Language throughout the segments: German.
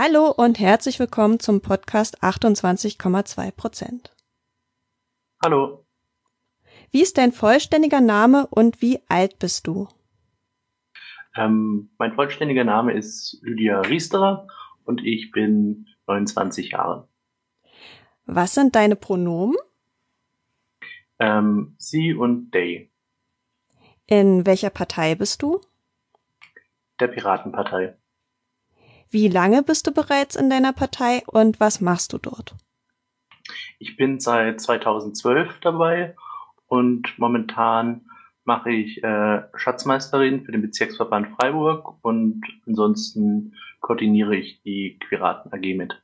Hallo und herzlich willkommen zum Podcast 28,2 Prozent. Hallo. Wie ist dein vollständiger Name und wie alt bist du? Ähm, mein vollständiger Name ist Lydia Riesterer und ich bin 29 Jahre. Was sind deine Pronomen? Ähm, sie und they. In welcher Partei bist du? Der Piratenpartei. Wie lange bist du bereits in deiner Partei und was machst du dort? Ich bin seit 2012 dabei und momentan mache ich äh, Schatzmeisterin für den Bezirksverband Freiburg und ansonsten koordiniere ich die Piraten AG mit.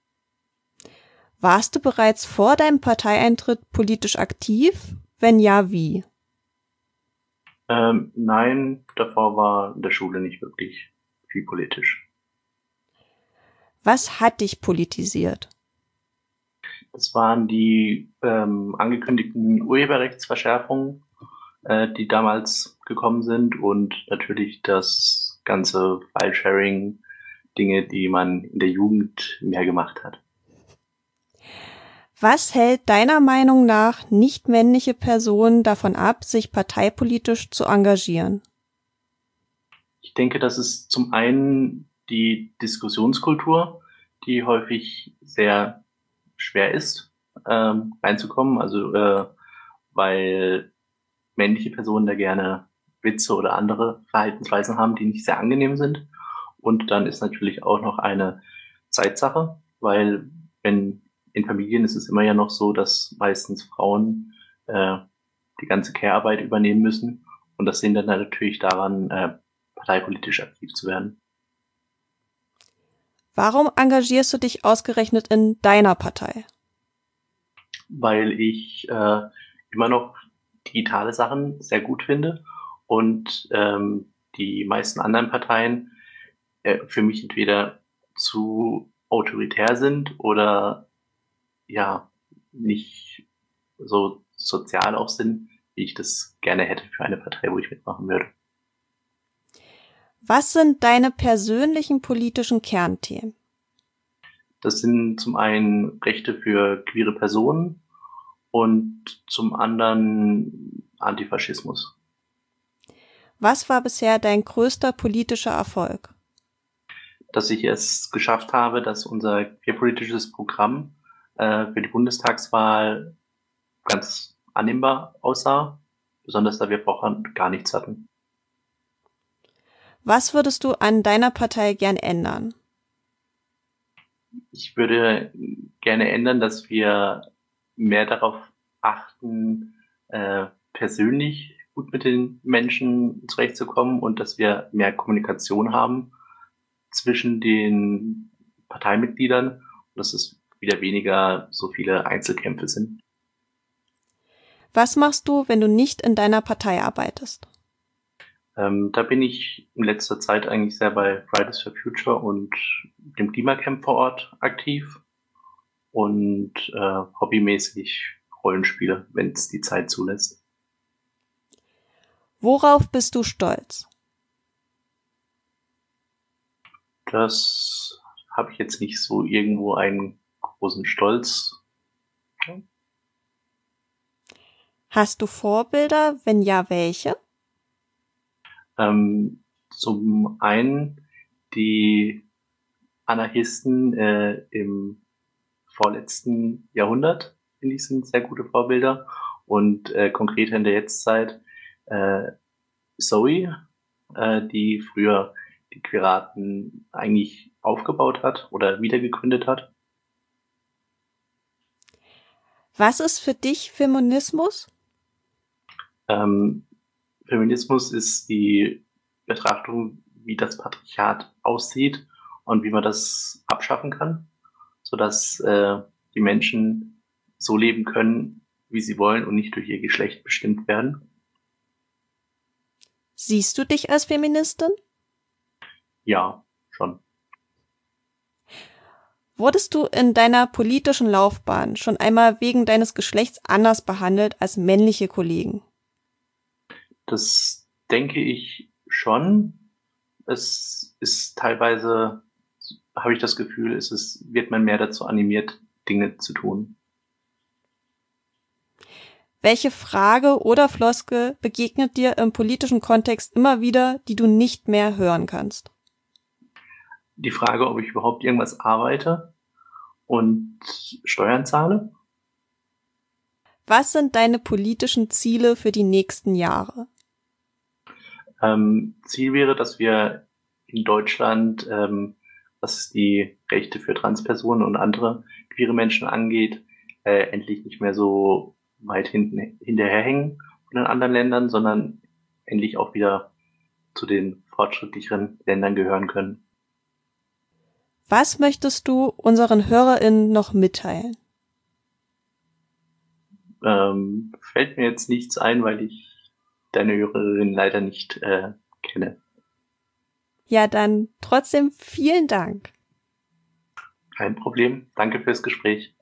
Warst du bereits vor deinem Parteieintritt politisch aktiv? Wenn ja, wie? Ähm, nein, davor war in der Schule nicht wirklich viel politisch. Was hat dich politisiert? Das waren die ähm, angekündigten Urheberrechtsverschärfungen, äh, die damals gekommen sind und natürlich das ganze File-Sharing, Dinge, die man in der Jugend mehr gemacht hat. Was hält deiner Meinung nach nicht männliche Personen davon ab, sich parteipolitisch zu engagieren? Ich denke, das ist zum einen die Diskussionskultur, die häufig sehr schwer ist, ähm, reinzukommen. Also äh, weil männliche Personen da gerne Witze oder andere Verhaltensweisen haben, die nicht sehr angenehm sind. Und dann ist natürlich auch noch eine Zeitsache, weil wenn in Familien ist es immer ja noch so, dass meistens Frauen äh, die ganze Care-Arbeit übernehmen müssen. Und das sehen dann natürlich daran, äh, parteipolitisch aktiv zu werden. Warum engagierst du dich ausgerechnet in deiner Partei? Weil ich äh, immer noch digitale Sachen sehr gut finde und ähm, die meisten anderen Parteien äh, für mich entweder zu autoritär sind oder ja nicht so sozial auch sind, wie ich das gerne hätte für eine Partei, wo ich mitmachen würde. Was sind deine persönlichen politischen Kernthemen? Das sind zum einen Rechte für queere Personen und zum anderen Antifaschismus. Was war bisher dein größter politischer Erfolg? Dass ich es geschafft habe, dass unser queerpolitisches Programm äh, für die Bundestagswahl ganz annehmbar aussah, besonders da wir vorher gar nichts hatten. Was würdest du an deiner Partei gern ändern? Ich würde gerne ändern, dass wir mehr darauf achten, äh, persönlich gut mit den Menschen zurechtzukommen und dass wir mehr Kommunikation haben zwischen den Parteimitgliedern und dass es wieder weniger so viele Einzelkämpfe sind. Was machst du, wenn du nicht in deiner Partei arbeitest? Ähm, da bin ich in letzter Zeit eigentlich sehr bei Fridays for Future und dem Klimacamp vor Ort aktiv und äh, hobbymäßig Rollenspiele, wenn es die Zeit zulässt. Worauf bist du stolz? Das habe ich jetzt nicht so irgendwo einen großen Stolz. Hast du Vorbilder? Wenn ja, welche? Ähm, zum einen die Anarchisten äh, im vorletzten Jahrhundert, finde ich, sind sehr gute Vorbilder. Und äh, konkret in der Jetztzeit äh, Zoe, äh, die früher die Piraten eigentlich aufgebaut hat oder wiedergegründet hat. Was ist für dich Feminismus? Ähm, Feminismus ist die Betrachtung, wie das Patriarchat aussieht und wie man das abschaffen kann, sodass äh, die Menschen so leben können, wie sie wollen und nicht durch ihr Geschlecht bestimmt werden. Siehst du dich als Feministin? Ja, schon. Wurdest du in deiner politischen Laufbahn schon einmal wegen deines Geschlechts anders behandelt als männliche Kollegen? Das denke ich schon. Es ist teilweise, habe ich das Gefühl, es ist, wird man mehr dazu animiert, Dinge zu tun. Welche Frage oder Floske begegnet dir im politischen Kontext immer wieder, die du nicht mehr hören kannst? Die Frage, ob ich überhaupt irgendwas arbeite und Steuern zahle. Was sind deine politischen Ziele für die nächsten Jahre? Ähm, Ziel wäre, dass wir in Deutschland, ähm, was die Rechte für Transpersonen und andere queere Menschen angeht, äh, endlich nicht mehr so weit hinten hinterherhängen von den anderen Ländern, sondern endlich auch wieder zu den fortschrittlicheren Ländern gehören können. Was möchtest du unseren HörerInnen noch mitteilen? Ähm, fällt mir jetzt nichts ein, weil ich deine Hörerin leider nicht äh, kenne. Ja, dann trotzdem vielen Dank. Kein Problem. Danke fürs Gespräch.